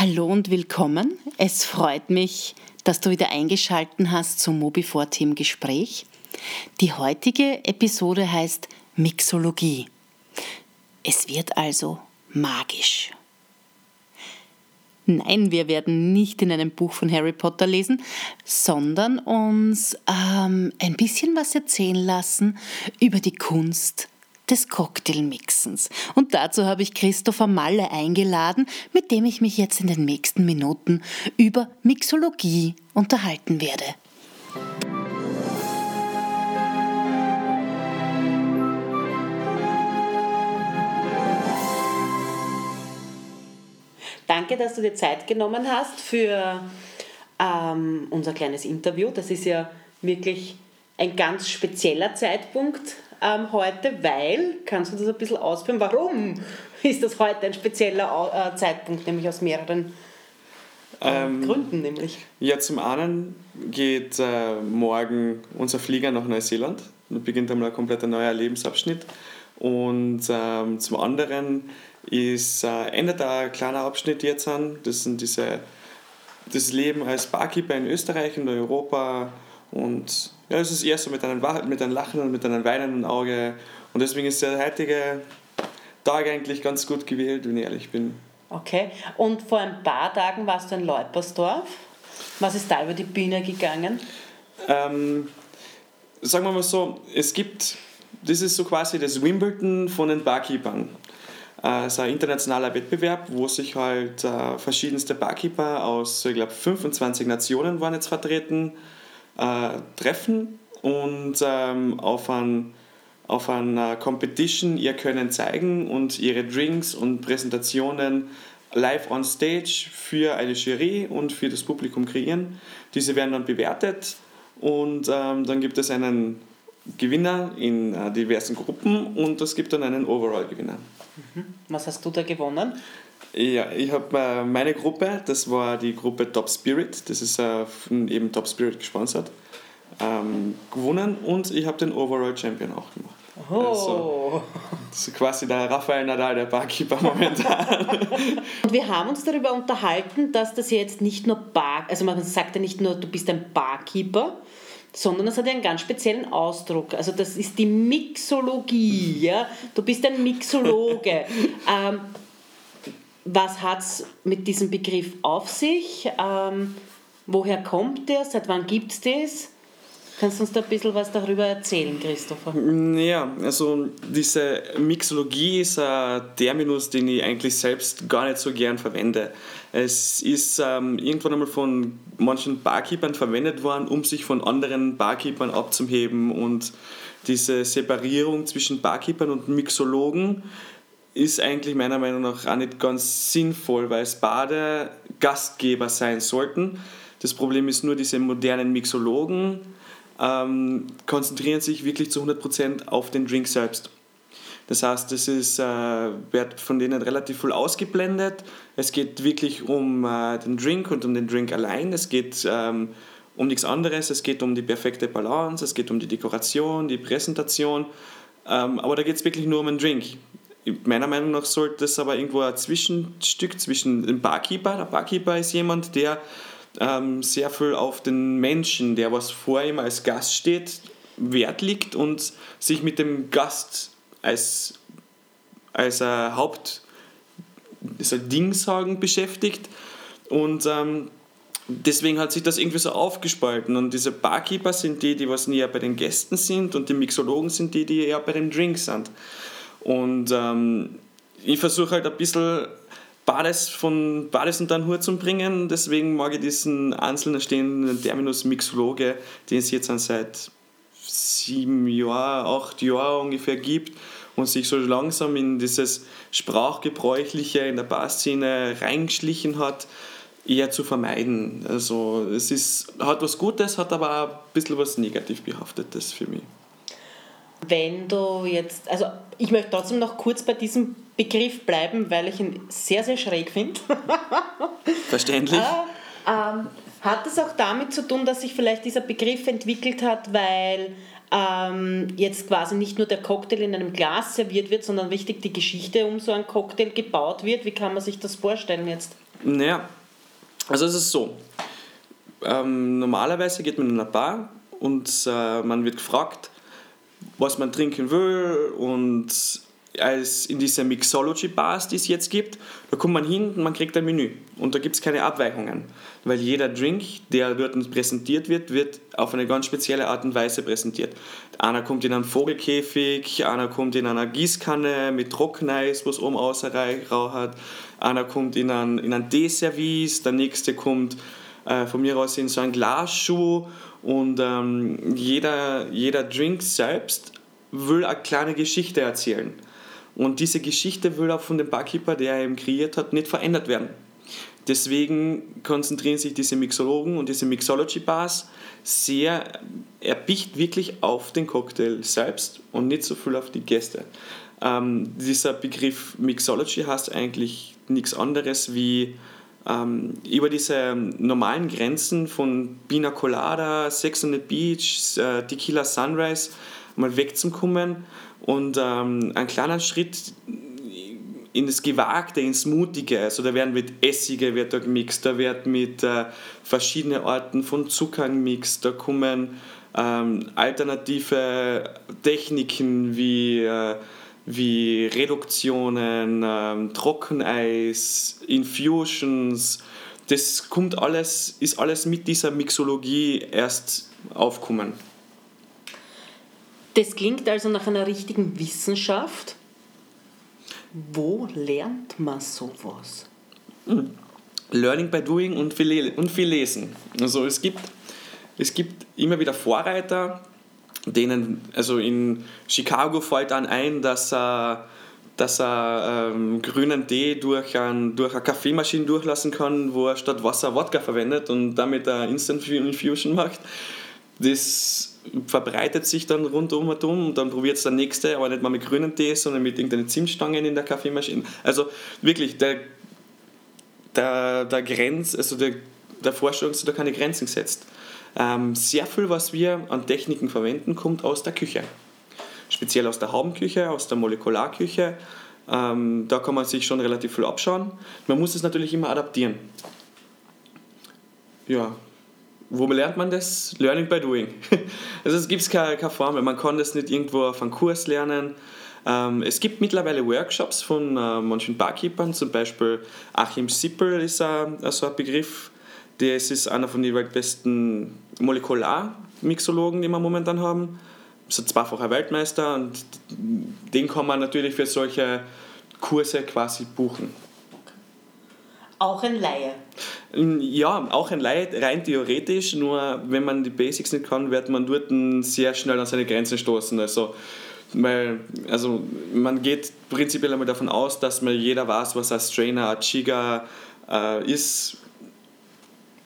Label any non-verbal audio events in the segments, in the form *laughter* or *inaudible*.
Hallo und willkommen. Es freut mich, dass du wieder eingeschalten hast zum Mobifort Team Gespräch. Die heutige Episode heißt Mixologie. Es wird also magisch. Nein, wir werden nicht in einem Buch von Harry Potter lesen, sondern uns ähm, ein bisschen was erzählen lassen über die Kunst des Cocktailmixens. Und dazu habe ich Christopher Malle eingeladen, mit dem ich mich jetzt in den nächsten Minuten über Mixologie unterhalten werde. Danke, dass du dir Zeit genommen hast für ähm, unser kleines Interview. Das ist ja wirklich ein ganz spezieller Zeitpunkt ähm, heute, weil, kannst du das ein bisschen ausführen, warum ist das heute ein spezieller äh, Zeitpunkt, nämlich aus mehreren äh, ähm, Gründen nämlich? Ja, zum einen geht äh, morgen unser Flieger nach Neuseeland. Da beginnt einmal ein kompletter neuer Lebensabschnitt. Und ähm, zum anderen ist, äh, endet ein kleiner Abschnitt jetzt an. Das sind diese, das Leben als Barkeeper in Österreich und Europa und ja, es ist eher so mit einem, mit einem Lachen und mit einem weinenden Auge. Und deswegen ist der heutige Tag eigentlich ganz gut gewählt, wenn ich ehrlich bin. Okay. Und vor ein paar Tagen warst du in Leupersdorf. Was ist da über die Bühne gegangen? Ähm, sagen wir mal so, es gibt, das ist so quasi das Wimbledon von den Barkeepern. Äh, es ist ein internationaler Wettbewerb, wo sich halt äh, verschiedenste Barkeeper aus, ich glaube, 25 Nationen waren jetzt vertreten äh, treffen und ähm, auf ein auf einer Competition ihr Können zeigen und ihre Drinks und Präsentationen live on stage für eine Jury und für das Publikum kreieren. Diese werden dann bewertet und ähm, dann gibt es einen Gewinner in äh, diversen Gruppen und es gibt dann einen Overall-Gewinner. Mhm. Was hast du da gewonnen? Ja, ich habe äh, meine Gruppe, das war die Gruppe Top Spirit, das ist äh, eben Top Spirit gesponsert, ähm, gewonnen und ich habe den Overall Champion auch gemacht. Oh. Also, das ist quasi der Rafael Nadal, der Barkeeper *laughs* momentan. und wir haben uns darüber unterhalten, dass das jetzt nicht nur Bar, also man sagt ja nicht nur, du bist ein Barkeeper, sondern es hat ja einen ganz speziellen Ausdruck. Also das ist die Mixologie. Ja? Du bist ein Mixologe. *laughs* ähm, was hat es mit diesem Begriff auf sich? Ähm, woher kommt der? Seit wann gibt es das? Kannst du uns da ein bisschen was darüber erzählen, Christopher? Ja, also diese Mixologie ist ein Terminus, den ich eigentlich selbst gar nicht so gern verwende. Es ist ähm, irgendwann einmal von manchen Barkeepern verwendet worden, um sich von anderen Barkeepern abzuheben und diese Separierung zwischen Barkeepern und Mixologen ist eigentlich meiner Meinung nach auch nicht ganz sinnvoll, weil es beide Gastgeber sein sollten. Das Problem ist nur, diese modernen Mixologen ähm, konzentrieren sich wirklich zu 100% auf den Drink selbst. Das heißt, es ist, äh, wird von denen relativ viel ausgeblendet. Es geht wirklich um äh, den Drink und um den Drink allein. Es geht ähm, um nichts anderes. Es geht um die perfekte Balance, es geht um die Dekoration, die Präsentation. Ähm, aber da geht es wirklich nur um den Drink meiner Meinung nach sollte es aber irgendwo ein Zwischenstück zwischen dem Barkeeper. Der Barkeeper ist jemand, der ähm, sehr viel auf den Menschen, der was vor ihm als Gast steht, Wert liegt und sich mit dem Gast als, als ein Haupt so Ding sagen beschäftigt. Und ähm, deswegen hat sich das irgendwie so aufgespalten. Und diese Barkeeper sind die, die was näher bei den Gästen sind und die Mixologen sind die, die eher bei den Drinks sind. Und ähm, ich versuche halt ein bisschen beides von beides unter den Hut zu bringen. Deswegen mag ich diesen einzelnen stehenden Terminus Mixologe, den es jetzt seit sieben Jahren, acht Jahren ungefähr gibt und sich so langsam in dieses Sprachgebräuchliche in der Barszene reingeschlichen hat, eher zu vermeiden. Also es ist, hat was Gutes, hat aber auch ein bisschen was Negativ behaftetes für mich. Wenn du jetzt, also ich möchte trotzdem noch kurz bei diesem Begriff bleiben, weil ich ihn sehr, sehr schräg finde. *laughs* Verständlich. äh, ähm, hat es auch damit zu tun, dass sich vielleicht dieser Begriff entwickelt hat, weil ähm, jetzt quasi nicht nur der Cocktail in einem Glas serviert wird, sondern wichtig die Geschichte um so einen Cocktail gebaut wird? Wie kann man sich das vorstellen jetzt? Naja, also es ist so. Ähm, normalerweise geht man in eine Bar und äh, man wird gefragt, was man trinken will und als in diese Mixology-Bars, die es jetzt gibt, da kommt man hin und man kriegt ein Menü. Und da gibt es keine Abweichungen. Weil jeder Drink, der dort präsentiert wird, wird auf eine ganz spezielle Art und Weise präsentiert. Einer kommt in einen Vogelkäfig, einer kommt in einer Gießkanne mit Trockeneis, was oben außer Rauch hat, einer kommt in einen, in einen Teeservice, der nächste kommt äh, von mir aus in so einen Glasschuh und ähm, jeder, jeder Drink selbst will eine kleine Geschichte erzählen. Und diese Geschichte will auch von dem Barkeeper, der er eben kreiert hat, nicht verändert werden. Deswegen konzentrieren sich diese Mixologen und diese Mixology-Bars sehr, er bicht wirklich auf den Cocktail selbst und nicht so viel auf die Gäste. Ähm, dieser Begriff Mixology heißt eigentlich nichts anderes wie ähm, über diese normalen Grenzen von Pina Colada, Sex on the Beach, äh, Tequila Sunrise mal wegzukommen und ähm, einen kleinen Schritt in das Gewagte, ins Mutige. Also da werden mit Essige wird da gemixt, da wird mit äh, verschiedenen Arten von Zucker gemixt, da kommen ähm, alternative Techniken wie, äh, wie Reduktionen, ähm, Trockeneis, Infusions. Das kommt alles, ist alles mit dieser Mixologie erst aufkommen. Das klingt also nach einer richtigen Wissenschaft. Wo lernt man sowas? Hm. Learning by doing und viel, und viel lesen. Also es gibt, es gibt immer wieder Vorreiter, denen, also in Chicago fällt dann ein, dass er, dass er ähm, grünen Tee durch, ein, durch eine Kaffeemaschine durchlassen kann, wo er statt Wasser Wodka verwendet und damit eine Instant Infusion macht. Das verbreitet sich dann rundum und um und dann probiert es der nächste, aber nicht mal mit grünen Tee, sondern mit irgendeinen Zimtstangen in der Kaffeemaschine. Also wirklich, der, der, der Grenz, also der, der Forschung sind da keine Grenzen gesetzt. Ähm, sehr viel, was wir an Techniken verwenden, kommt aus der Küche. Speziell aus der Haubenküche, aus der Molekularküche. Ähm, da kann man sich schon relativ viel abschauen. Man muss es natürlich immer adaptieren. Ja, wo lernt man das? Learning by doing. *laughs* Also es gibt keine, keine Formel, man kann das nicht irgendwo auf einem Kurs lernen. Ähm, es gibt mittlerweile Workshops von äh, manchen Barkeepern, zum Beispiel Achim Sippel ist ein, so ein Begriff. Der ist einer von den weltbesten Molekularmixologen, die wir momentan haben. Ist ein zweifacher Weltmeister und den kann man natürlich für solche Kurse quasi buchen. Auch ein Laie. Ja, auch ein Laie, rein theoretisch, nur wenn man die Basics nicht kann, wird man dort sehr schnell an seine Grenzen stoßen. Also, weil, also man geht prinzipiell einmal davon aus, dass man jeder weiß, was ein Strainer, ein Chiga äh, ist.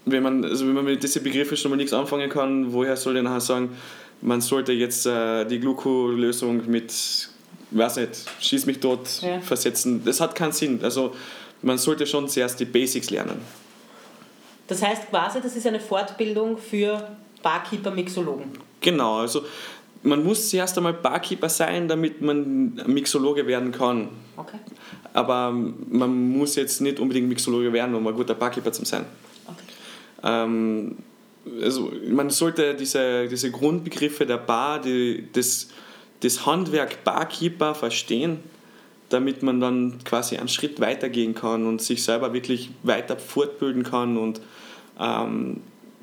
Wenn man, also wenn man mit diesen Begriffen schon mal nichts anfangen kann, woher soll ich nachher sagen, man sollte jetzt äh, die Gluco-Lösung mit, weiß nicht, schieß mich tot ja. versetzen. Das hat keinen Sinn. Also man sollte schon zuerst die Basics lernen. Das heißt quasi, das ist eine Fortbildung für Barkeeper-Mixologen. Genau, also man muss zuerst einmal Barkeeper sein, damit man Mixologe werden kann. Okay. Aber man muss jetzt nicht unbedingt Mixologe werden, um ein guter Barkeeper zu sein. Ähm, also man sollte diese, diese Grundbegriffe der Bar, die, das, das Handwerk Barkeeper verstehen damit man dann quasi einen Schritt weitergehen kann und sich selber wirklich weiter fortbilden kann und ähm,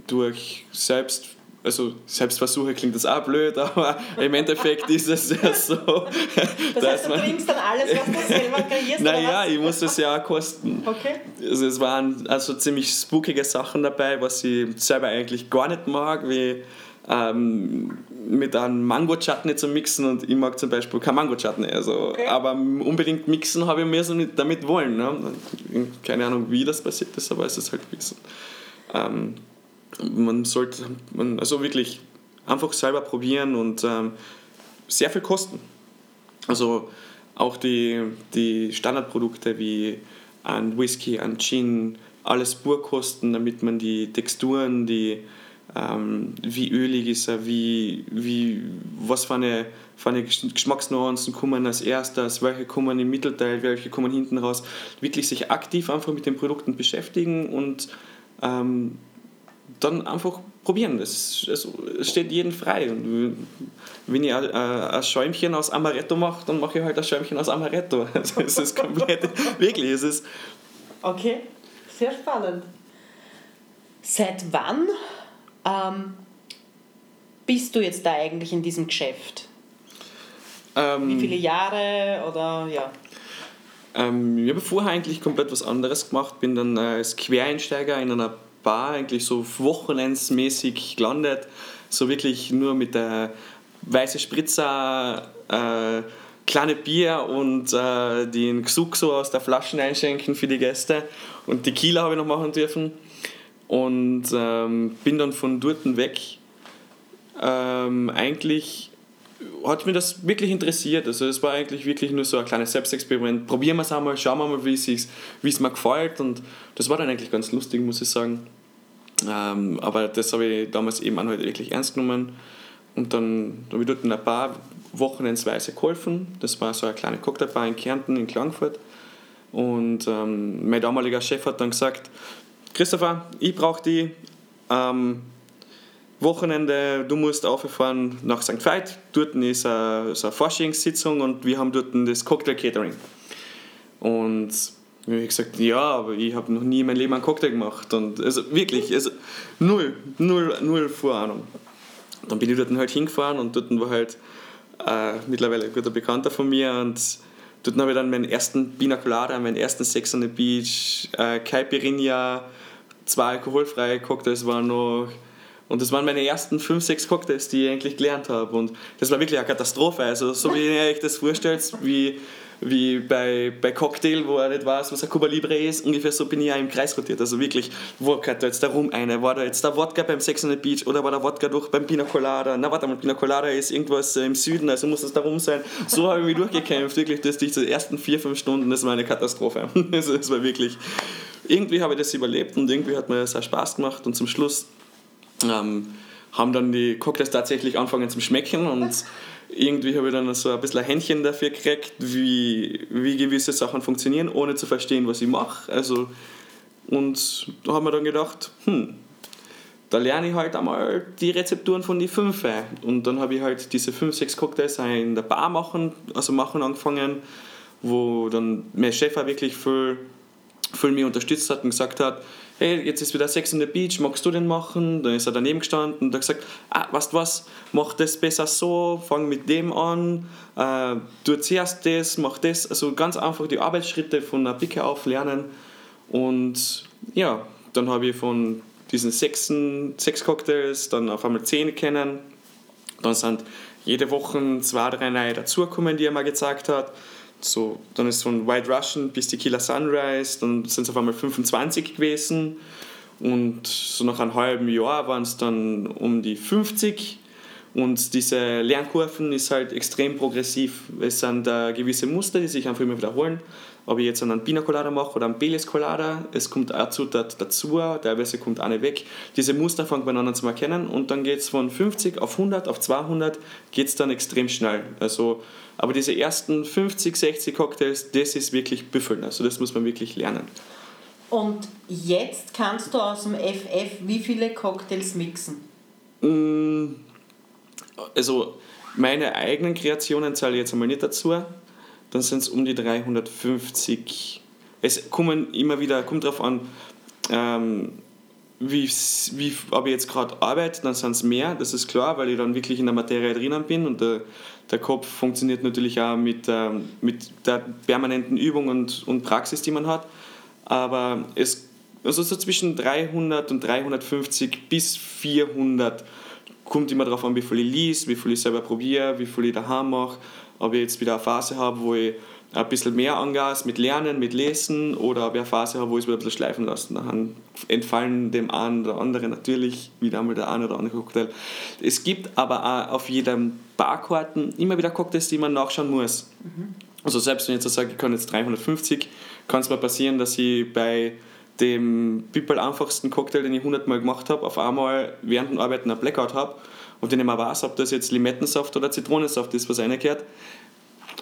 durch selbst also Selbstversuche klingt das auch blöd, aber im Endeffekt ist es ja so. Das heißt, du trinkst dann alles, was du selber kreierst? Naja, ich muss es ja auch kosten. Okay. Also es waren also ziemlich spookige Sachen dabei, was ich selber eigentlich gar nicht mag, wie ähm, mit einem Mango-Chutney zu mixen und ich mag zum Beispiel kein Mango-Chutney. Also, okay. Aber unbedingt mixen habe ich mir so nicht damit wollen. Ne? Keine Ahnung, wie das passiert ist, aber es ist halt gewesen. Ähm, man sollte, man, also wirklich einfach selber probieren und ähm, sehr viel kosten. Also auch die, die Standardprodukte wie ein Whisky, ein Gin, alles pur kosten, damit man die Texturen, die ähm, wie ölig ist er, wie, wie, was für eine, für eine Geschmacksnuancen kommen als erstes, welche kommen im Mittelteil, welche kommen hinten raus. Wirklich sich aktiv einfach mit den Produkten beschäftigen und ähm, dann einfach probieren. Es, es, steht jedem frei. Und wenn ich ein, ein Schäumchen aus Amaretto mache, dann mache ich halt ein Schäumchen aus Amaretto. *laughs* Also es ist komplett, *laughs* wirklich, es ist... Okay, sehr spannend. Seit wann ähm, bist du jetzt da eigentlich in diesem Geschäft? Ähm, Wie viele Jahre oder ja? Ähm, ich habe vorher eigentlich komplett was anderes gemacht, bin dann als Quereinsteiger in einer Bar eigentlich so wochenendsmäßig gelandet, so wirklich nur mit der weiße Spritzer, äh, kleine Bier und äh, den so aus der Flasche einschenken für die Gäste und Tequila habe ich noch machen dürfen und ähm, bin dann von dort weg. Ähm, eigentlich hat mich das wirklich interessiert. Also es war eigentlich wirklich nur so ein kleines Selbstexperiment. Probieren wir es einmal, schauen wir mal, wie es mir gefällt. Und das war dann eigentlich ganz lustig, muss ich sagen. Ähm, aber das habe ich damals eben auch halt wirklich ernst genommen. Und dann habe ich dort ein paar Wochenendsweise geholfen. Das war so eine kleine Cocktailbar in Kärnten, in Klagenfurt. Und ähm, mein damaliger Chef hat dann gesagt, Christopher, ich brauche die ähm, Wochenende, du musst auffahren nach St. Veit. Dort ist eine, so eine Forschungssitzung und wir haben dort das Cocktail Catering. Und ich habe gesagt, ja, aber ich habe noch nie in meinem Leben einen Cocktail gemacht. Und also wirklich, also null, null, null Vorahnung. Dann bin ich dort halt hingefahren und dort war halt äh, mittlerweile ein guter Bekannter von mir und dort habe ich dann meinen ersten Pina meinen ersten Sex on the Beach, äh, Caipirinha, zwei alkoholfreie Cocktails waren noch und das waren meine ersten fünf, sechs Cocktails, die ich eigentlich gelernt habe. Und das war wirklich eine Katastrophe. Also, so wie ihr euch das vorstellt, wie, wie bei, bei Cocktail, wo er nicht weiß, was ein Cuba Libre ist, ungefähr so bin ich auch im Kreis rotiert. Also wirklich, wo gehört da jetzt der Rum eine? War da jetzt der Wodka beim Sex on the Beach oder war der Wodka durch beim Pina Colada? Na, warte mal, Pina Colada ist irgendwas im Süden, also muss das da rum sein. So habe ich mich durchgekämpft. Wirklich, das die ersten vier, fünf Stunden, das war eine Katastrophe. *laughs* Also, es war wirklich. Irgendwie habe ich das überlebt und irgendwie hat mir das auch Spaß gemacht und zum Schluss ähm, haben dann die Cocktails tatsächlich angefangen zu schmecken und *laughs* irgendwie habe ich dann so ein bisschen ein Händchen dafür gekriegt, wie, wie gewisse Sachen funktionieren, ohne zu verstehen, was ich mache. Also, und da haben wir dann gedacht, hm, da lerne ich halt einmal die Rezepturen von den fünf. Und dann habe ich halt diese fünf, sechs Cocktails in der Bar machen, also machen angefangen, wo dann mein Chef auch wirklich viel, viel mich unterstützt hat und gesagt hat, hey, jetzt ist wieder Sex on the Beach, magst du den machen? Dann ist er daneben gestanden und hat gesagt, ah, weißt du was, mach das besser so, fang mit dem an, äh, du zuerst das, mach das. Also ganz einfach die Arbeitsschritte von der Picke auf lernen. Und ja, dann habe ich von diesen sechs, sechs Cocktails dann auf einmal zehn kennen. Dann sind jede Woche zwei, drei neue dazugekommen, die er mir gezeigt hat. So, dann ist von White Russian bis Tequila Sunrise, dann sind es auf einmal 25 gewesen. Und so nach einem halben Jahr waren es dann um die 50. Und diese Lernkurven ist halt extrem progressiv. Es sind äh, gewisse Muster, die sich einfach immer wiederholen. Ob ich jetzt einen Pina Colada mache oder einen Baileys Colada, es kommt eine Zutat dazu, teilweise kommt eine weg. Diese Muster fangen man an zu erkennen und dann geht es von 50 auf 100, auf 200, geht es dann extrem schnell. Also aber diese ersten 50, 60 Cocktails, das ist wirklich büffeln. Also das muss man wirklich lernen. Und jetzt kannst du aus dem FF wie viele Cocktails mixen? Mm, also meine eigenen Kreationen zahle ich jetzt einmal nicht dazu. Dann sind es um die 350. Es kommen immer wieder, kommt darauf an, ähm, wie, wie, ob ich jetzt gerade arbeite, dann sind es mehr, das ist klar, weil ich dann wirklich in der Materie drinnen bin und der, der Kopf funktioniert natürlich auch mit, ähm, mit der permanenten Übung und, und Praxis, die man hat. Aber es, also so zwischen 300 und 350 bis 400 kommt immer darauf an, wie viel ich lese, wie viel ich selber probiere, wie viel ich daheim mache. Ob ich jetzt wieder eine Phase habe, wo ich ein bisschen mehr Angas mit Lernen, mit Lesen oder ob ich eine Phase habe, wo ich es wieder ein bisschen schleifen lasse. Dann entfallen dem einen oder anderen natürlich wieder einmal der eine oder andere Cocktail. Es gibt aber auch auf jedem Barkarten immer wieder Cocktails, die man nachschauen muss. Mhm. Also selbst wenn ich jetzt sage, ich kann jetzt 350, kann es mal passieren, dass ich bei dem people einfachsten Cocktail, den ich 100 Mal gemacht habe, auf einmal während dem Arbeiten einen Blackout habe und den ich mal weiß, ob das jetzt Limettensaft oder Zitronensaft ist, was reingehört,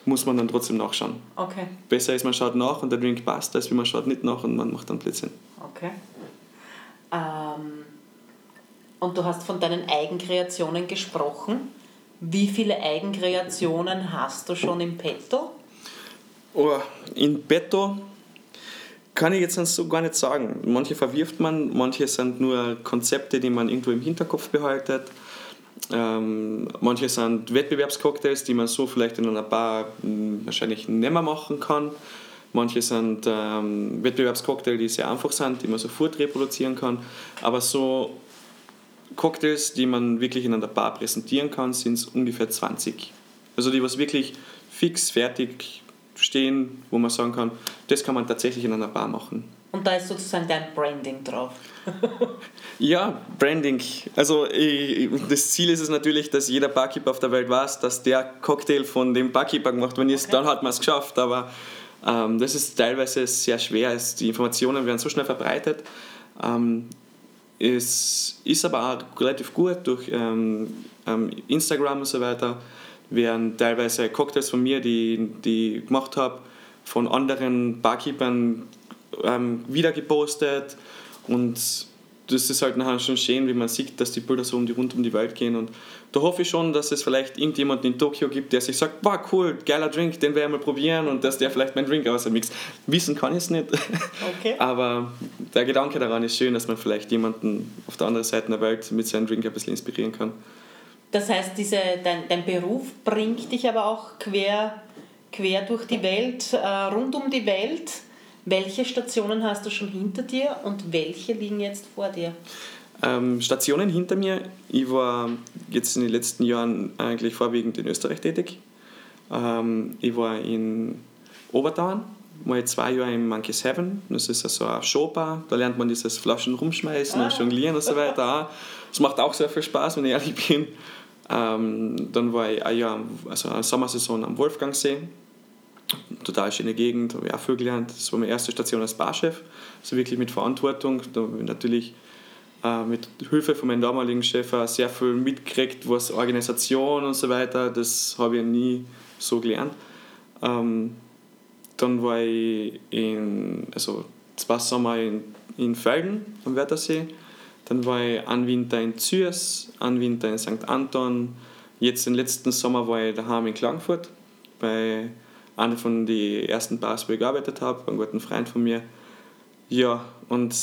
muss man dann trotzdem nachschauen. Okay. Besser ist, man schaut nach und der Drink passt, als wie man schaut nicht nach und man macht dann Blödsinn. Okay. Ähm, und du hast von deinen Eigenkreationen gesprochen. Wie viele Eigenkreationen hast du schon im Petto? Oh, in Petto kann ich jetzt so gar nicht sagen. Manche verwirft man, manche sind nur Konzepte, die man irgendwo im Hinterkopf behaltet. Ähm, manche sind Wettbewerbscocktails, die man so vielleicht in einer Bar hm, wahrscheinlich nicht mehr machen kann. Manche sind ähm, Wettbewerbscocktails, die sehr einfach sind, die man sofort reproduzieren kann. Aber so Cocktails, die man wirklich in einer Bar präsentieren kann, sind es ungefähr 20. Also die, was wirklich fix, fertig stehen, wo man sagen kann, das kann man tatsächlich in einer Bar machen. Und da ist sozusagen dein Branding drauf. *laughs* ja, Branding. Also ich, das Ziel ist es natürlich, dass jeder Barkeeper auf der Welt weiß, dass der Cocktail von dem Barkeeper gemacht ist. Okay. Dann hat man es geschafft. Aber ähm, das ist teilweise sehr schwer. Die Informationen werden so schnell verbreitet. Ähm, es ist aber auch relativ gut durch ähm, ähm Instagram und so weiter. Werden teilweise Cocktails von mir, die, die ich gemacht habe, von anderen Barkeepern ähm, wieder gepostet und das ist halt nachher schon schön, wie man sieht, dass die Bilder so um die, rund um die Welt gehen und da hoffe ich schon, dass es vielleicht irgendjemanden in Tokio gibt, der sich sagt, wow, cool, geiler Drink, den werde ich mal probieren und dass der vielleicht meinen Drink außermixt. Wissen kann ich es nicht, okay. *laughs* aber der Gedanke daran ist schön, dass man vielleicht jemanden auf der anderen Seite der Welt mit seinem Drink ein bisschen inspirieren kann. Das heißt, diese, dein, dein Beruf bringt dich aber auch quer, quer durch die Welt, äh, rund um die Welt welche Stationen hast du schon hinter dir und welche liegen jetzt vor dir? Ähm, Stationen hinter mir. Ich war jetzt in den letzten Jahren eigentlich vorwiegend in Österreich tätig. Ähm, ich war in Obertauern, mal zwei Jahre im Monkey Seven. Das ist also eine Showbar. Da lernt man dieses Flaschen rumschmeißen ah. und jonglieren und so weiter. *laughs* Das macht auch sehr viel Spaß, wenn ich ehrlich bin. Ähm, dann war ich ein Jahr, also eine Sommersaison am Wolfgangsee total schöne Gegend, habe ich auch viel gelernt. Das war meine erste Station als Barchef, also wirklich mit Verantwortung. Da habe ich natürlich äh, mit Hilfe von meinem damaligen Chef sehr viel mitgekriegt, was Organisation und so weiter, das habe ich nie so gelernt. Ähm, dann war ich in, also zwei Sommer in, in Felden am Wörthersee, dann war ich einen Winter in Zürs, einen Winter in St. Anton, jetzt den letzten Sommer war ich daheim in Klagenfurt bei eine von den ersten Bars, wo ich gearbeitet habe, einem guten Freund von mir. Ja, und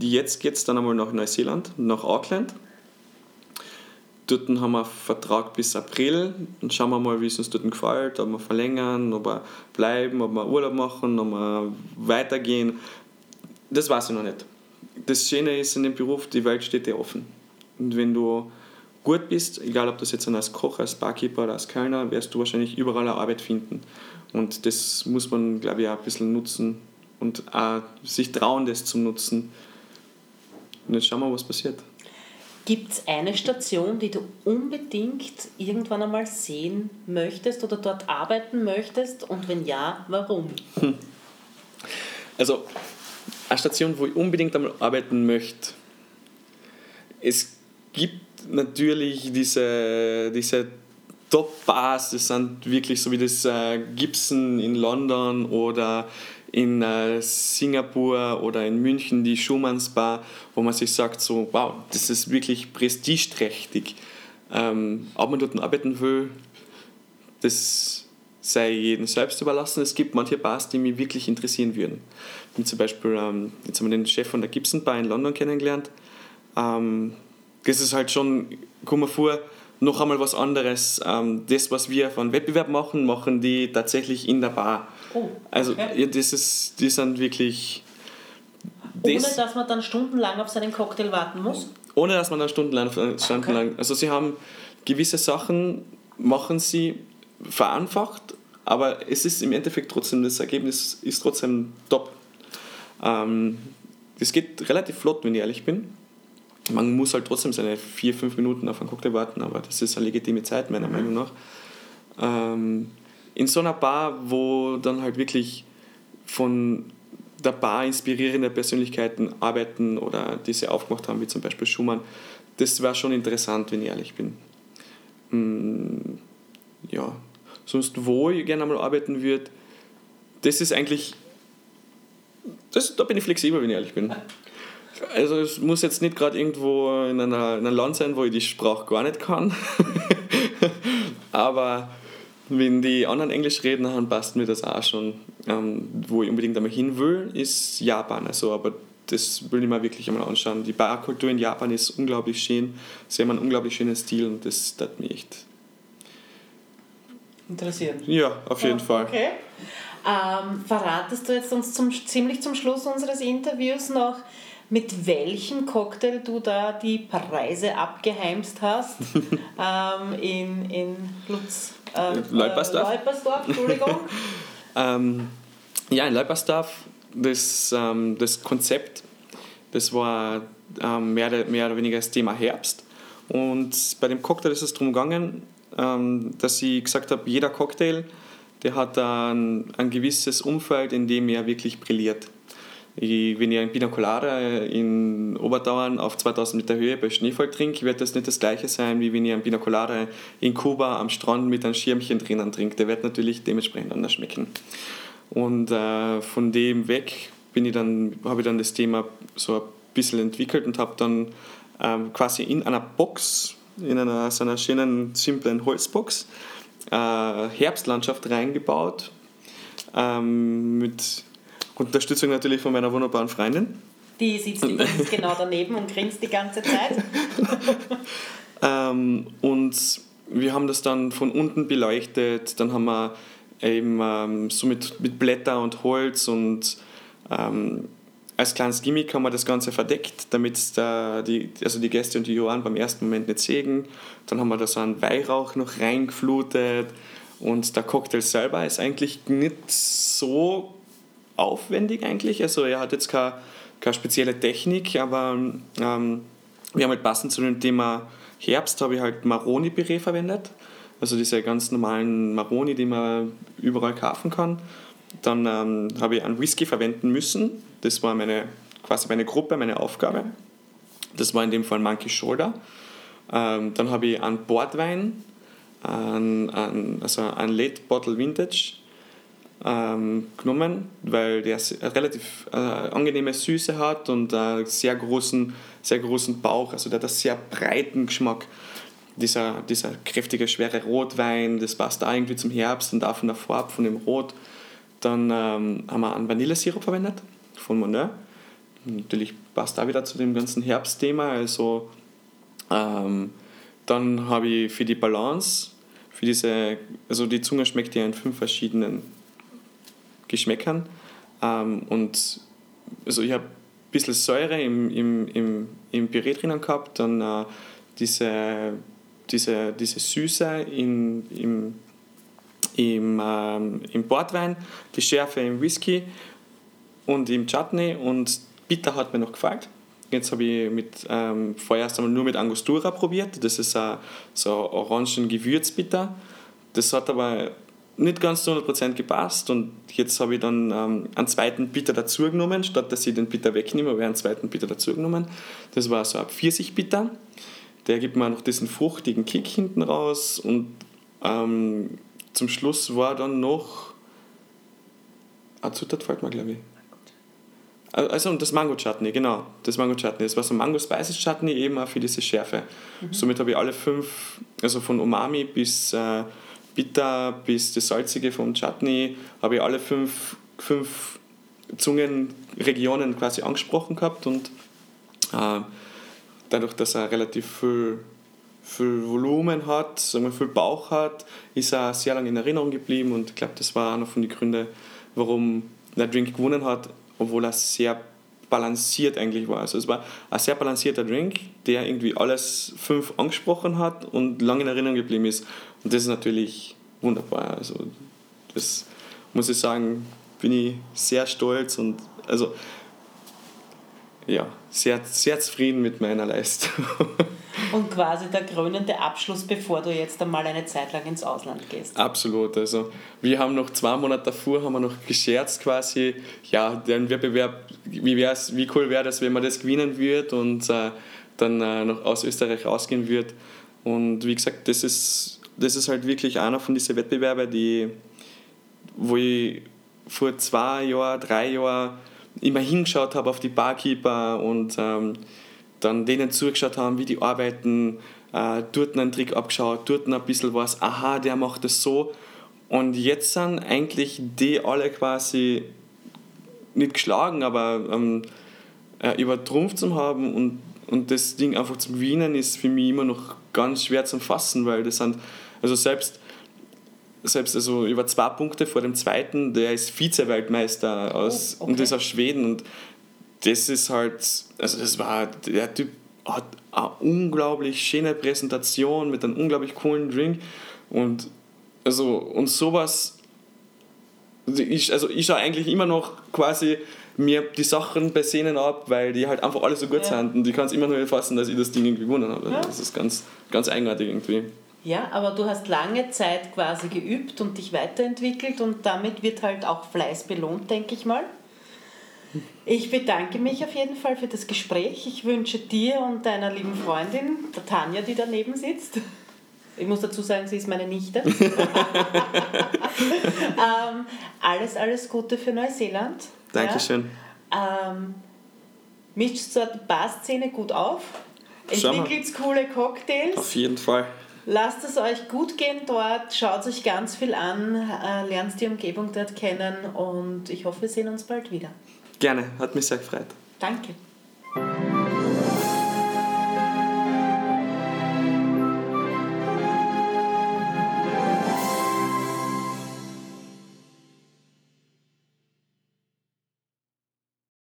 jetzt geht es dann einmal nach Neuseeland, nach Auckland. Dort haben wir einen Vertrag bis April. Dann schauen wir mal, wie es uns dort gefällt, ob wir verlängern, ob wir bleiben, ob wir Urlaub machen, ob wir weitergehen. Das weiß ich noch nicht. Das Schöne ist in dem Beruf, die Welt steht dir offen. Und wenn du gut bist, egal ob das jetzt als Koch, als Barkeeper oder als Kellner, wirst du wahrscheinlich überall eine Arbeit finden. Und das muss man, glaube ich, auch ein bisschen nutzen und auch sich trauen, das zu nutzen. Und jetzt schauen wir, was passiert. Gibt es eine Station, die du unbedingt irgendwann einmal sehen möchtest oder dort arbeiten möchtest? Und wenn ja, warum? Hm. Also, eine Station, wo ich unbedingt einmal arbeiten möchte. Es gibt natürlich diese, diese Top-Bars, das sind wirklich so wie das äh, Gibson in London oder in äh, Singapur oder in München die Schumanns Bar, wo man sich sagt, so, wow, das ist wirklich prestigeträchtig. Ähm, ob man dort arbeiten will, das sei jedem selbst überlassen. Es gibt manche Bars, die mich wirklich interessieren würden. Wie zum Beispiel, ähm, jetzt haben wir den Chef von der Gibson Bar in London kennengelernt. Ähm, das ist halt schon, komm mal vor, noch einmal was anderes. Ähm, das, was wir von Wettbewerb machen, machen die tatsächlich in der Bar. Oh, also, okay. Also ja, das ist, die sind wirklich. Ohne dass man dann stundenlang auf seinen Cocktail warten muss? Ohne dass man dann stundenlang, stundenlang okay. also sie haben gewisse Sachen, machen sie vereinfacht, aber es ist im Endeffekt trotzdem, das Ergebnis ist trotzdem top. Ähm, das geht relativ flott, wenn ich ehrlich bin man muss halt trotzdem seine vier, fünf Minuten auf einen Cocktail warten, aber das ist eine legitime Zeit, meiner mhm. Meinung nach. Ähm, in so einer Bar, wo dann halt wirklich von der Bar inspirierende Persönlichkeiten arbeiten oder diese aufgemacht haben, wie zum Beispiel Schumann. Das war schon interessant, wenn ich ehrlich bin. Mm, ja, sonst wo ich gerne einmal arbeiten würde, das ist eigentlich, das, da bin ich flexibel, wenn ich ehrlich bin. Also es muss jetzt nicht gerade irgendwo in, einer, in einem Land sein, wo ich die Sprache gar nicht kann. *laughs* Aber wenn die anderen Englisch reden, dann passt mir das auch schon. Ähm, wo ich unbedingt einmal hin will, ist Japan. Also, aber das will ich mir wirklich einmal anschauen. Die Barkultur in Japan ist unglaublich schön. Sie haben einen unglaublich schönen Stil und das tut mich echt interessieren. Ja, auf jeden oh, Fall. Okay. Ähm, verratest du jetzt uns zum, ziemlich zum Schluss unseres Interviews noch, mit welchem Cocktail du da die Preise abgeheimst hast *laughs* ähm, in, in Lutz, äh, Leupersdorf. Äh, Leupersdorf, Entschuldigung. *laughs* ähm, ja, in Leupersdorf, das, ähm, das Konzept, das war ähm, mehr, mehr oder weniger das Thema Herbst. Und bei dem Cocktail ist es darum gegangen, ähm, dass ich gesagt habe, jeder Cocktail, der hat ein, ein gewisses Umfeld, in dem er wirklich brilliert. Wenn ich ein Pina in Obertauern auf 2000 Meter Höhe bei Schneefall trinke, wird das nicht das gleiche sein, wie wenn ich ein Pina in Kuba am Strand mit einem Schirmchen drinnen trinke. Der wird natürlich dementsprechend anders schmecken. Und äh, von dem weg habe ich dann das Thema so ein bisschen entwickelt und habe dann ähm, quasi in einer Box, in einer so einer schönen, simplen Holzbox, äh, Herbstlandschaft reingebaut ähm, mit Unterstützung natürlich von meiner wunderbaren Freundin. Die sitzt übrigens genau daneben und grinst die ganze Zeit. *laughs* ähm, und wir haben das dann von unten beleuchtet. Dann haben wir eben ähm, so mit, mit Blätter und Holz und ähm, als kleines Gimmick haben wir das Ganze verdeckt, damit da die, also die Gäste und die Johann beim ersten Moment nicht sägen. Dann haben wir da so einen Weihrauch noch reingeflutet und der Cocktail selber ist eigentlich nicht so aufwendig eigentlich. Also er hat jetzt keine, keine spezielle Technik, aber ähm, wir haben halt passend zu dem Thema Herbst habe ich halt Maroni-Püree verwendet. Also diese ganz normalen Maroni, die man überall kaufen kann. Dann ähm, habe ich einen Whisky verwenden müssen. Das war meine, quasi meine Gruppe, meine Aufgabe. Das war in dem Fall Monkey Shoulder. Ähm, dann habe ich einen Bordwein, einen, also einen Late Bottle Vintage ähm, genommen, weil der relativ äh, angenehme Süße hat und einen sehr großen, sehr großen Bauch. Also der hat einen sehr breiten Geschmack. Dieser, dieser kräftige, schwere Rotwein, das passt da irgendwie zum Herbst und auch von der Farbe, von dem Rot. Dann ähm, haben wir einen Vanillesirup verwendet von Monet. Natürlich passt da wieder zu dem ganzen Herbstthema. Also, ähm, dann habe ich für die Balance, für diese, also die Zunge schmeckt ja in fünf verschiedenen Geschmäckern. Ähm, und also ich habe ein bisschen Säure im, im, im, im Püree drinnen gehabt, dann äh, diese, diese, diese Süße in, im, im, ähm, im Portwein, die Schärfe im Whisky und im Chutney und bitter hat mir noch gefällt. Jetzt habe ich mit, ähm, vorerst einmal nur mit Angostura probiert. Das ist ein, so orangen Gewürzbitter. Das hat aber nicht ganz zu 100% gepasst und jetzt habe ich dann ähm, einen zweiten Bitter dazu genommen, statt dass ich den Bitter wegnehme, habe ich einen zweiten Bitter dazu genommen. Das war so ein Pfirsich-Bitter. Der gibt mir noch diesen fruchtigen Kick hinten raus und ähm, zum Schluss war dann noch eine Zutat fällt mir glaube ich. Also und das Mango Chutney, genau. Das Mango Chutney. Das war so ein Mango Spices Chutney eben auch für diese Schärfe. Mhm. Somit habe ich alle fünf, also von Umami bis äh, bitter bis das salzige vom Chutney, habe ich alle fünf, fünf Zungenregionen quasi angesprochen gehabt und äh, dadurch, dass er relativ viel, viel Volumen hat, sagen wir, viel Bauch hat, ist er sehr lange in Erinnerung geblieben und ich glaube, das war einer von den Gründen, warum der Drink gewonnen hat, obwohl er sehr balanciert eigentlich war. Also es war ein sehr balancierter Drink, der irgendwie alles fünf angesprochen hat und lange in Erinnerung geblieben ist. Und das ist natürlich wunderbar. Also das muss ich sagen, bin ich sehr stolz und also ja, sehr, sehr zufrieden mit meiner Leistung. *laughs* Und quasi der krönende Abschluss, bevor du jetzt einmal eine Zeit lang ins Ausland gehst. Absolut. Also wir haben noch zwei Monate davor haben wir noch gescherzt quasi, ja, den Wettbewerb, wie, wär's, wie cool wäre das, wenn man das gewinnen würde und äh, dann äh, noch aus Österreich rausgehen wird. Und wie gesagt, das ist, das ist halt wirklich einer von diesen Wettbewerben, die, wo ich vor zwei Jahren, drei Jahren immer hingeschaut habe auf die Barkeeper und ähm, dann denen zugeschaut haben, wie die arbeiten, äh, dort einen Trick abgeschaut, dort ein bisschen was, aha, der macht das so. Und jetzt sind eigentlich die alle quasi nicht geschlagen, aber ähm, äh, übertrumpft zu haben und, und das Ding einfach zu gewinnen, ist für mich immer noch ganz schwer zu fassen, weil das sind, also selbst selbst also über zwei Punkte vor dem zweiten, der ist Vize-Weltmeister aus, oh, okay. und das aus Schweden. Und das ist halt, also das war, der Typ hat eine unglaublich schöne Präsentation mit einem unglaublich coolen Drink. Und, also, und sowas, ich, also ich schaue eigentlich immer noch quasi mir die Sachen bei Szenen ab, weil die halt einfach alle so gut ja. sind und ich kann es immer nur fassen, dass ich das Ding gewonnen habe. Ja. Das ist ganz, ganz eigenartig irgendwie. Ja, aber du hast lange Zeit quasi geübt und dich weiterentwickelt und damit wird halt auch Fleiß belohnt, denke ich mal. Ich bedanke mich auf jeden Fall für das Gespräch. Ich wünsche dir und deiner lieben Freundin, der Tanja, die daneben sitzt, ich muss dazu sagen, sie ist meine Nichte. *laughs* ähm, alles, alles Gute für Neuseeland. Dankeschön. Ja. Ähm, mischt dort die Barszene gut auf. Entwickelt coole Cocktails. Auf jeden Fall. Lasst es euch gut gehen dort, schaut euch ganz viel an, äh, lernt die Umgebung dort kennen und ich hoffe, wir sehen uns bald wieder. Gerne, hat mich sehr gefreut. Danke.